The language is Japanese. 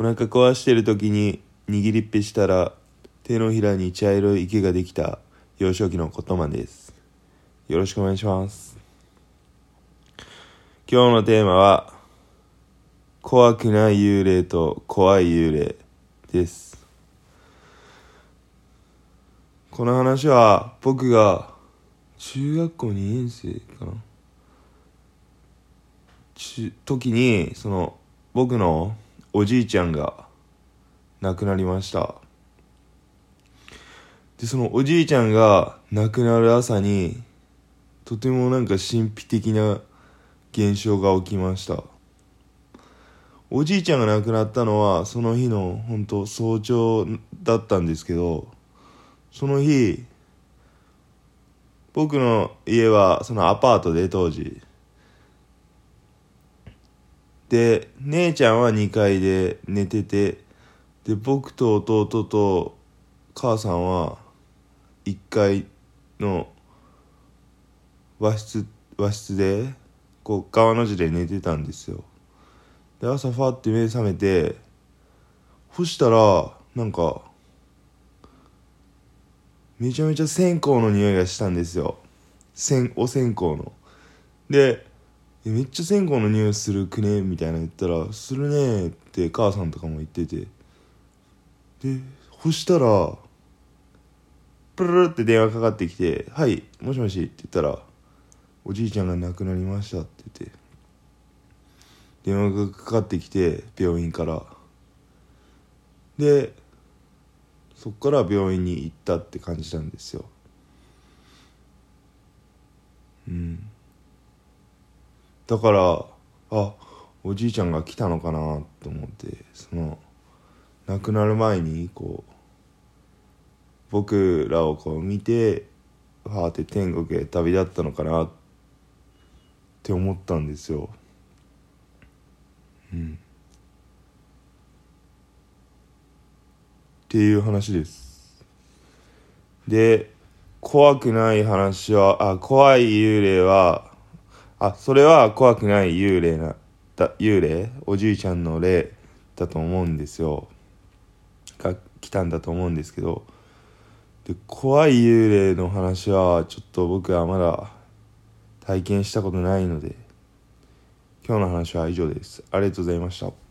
お腹壊してる時に握りっぺしたら手のひらに茶色い池ができた幼少期の言葉です。よろしくお願いします。今日のテーマは怖くない幽霊と怖い幽霊です。この話は僕が中学校2年生かな。時にその僕のおじいちゃんが亡くなりました。でそのおじいちゃんが亡くなる朝にとてもなんか神秘的な現象が起きました。おじいちゃんが亡くなったのはその日の本当早朝だったんですけどその日僕の家はそのアパートで当時。で姉ちゃんは2階で寝ててで僕と弟と母さんは1階の和室和室でこう川の字で寝てたんですよ。で朝ファって目覚めてそしたらなんかめちゃめちゃ線香の匂いがしたんですよ。線お線香の。でめっちゃ線香の匂いするくねみたいな言ったら「するね」って母さんとかも言ってて。でそしたらプルルって電話かかってきて「はいもしもし」って言ったら「おじいちゃんが亡くなりました」って言って。電話がかかってきて病院から。でそっから病院に行ったって感じなんですよ。うん。だからあおじいちゃんが来たのかなと思ってその亡くなる前にこう僕らをこう見てはあって天国へ旅立ったのかなって思ったんですよ。うん。っていう話です。で怖くない話はあ怖い幽霊はあそれは怖くない幽霊なだ幽霊？おじいちゃんの霊だと思うんですよ。が来たんだと思うんですけど。で怖い幽霊の話はちょっと僕はまだ体験したことないので今日の話は以上です。ありがとうございました。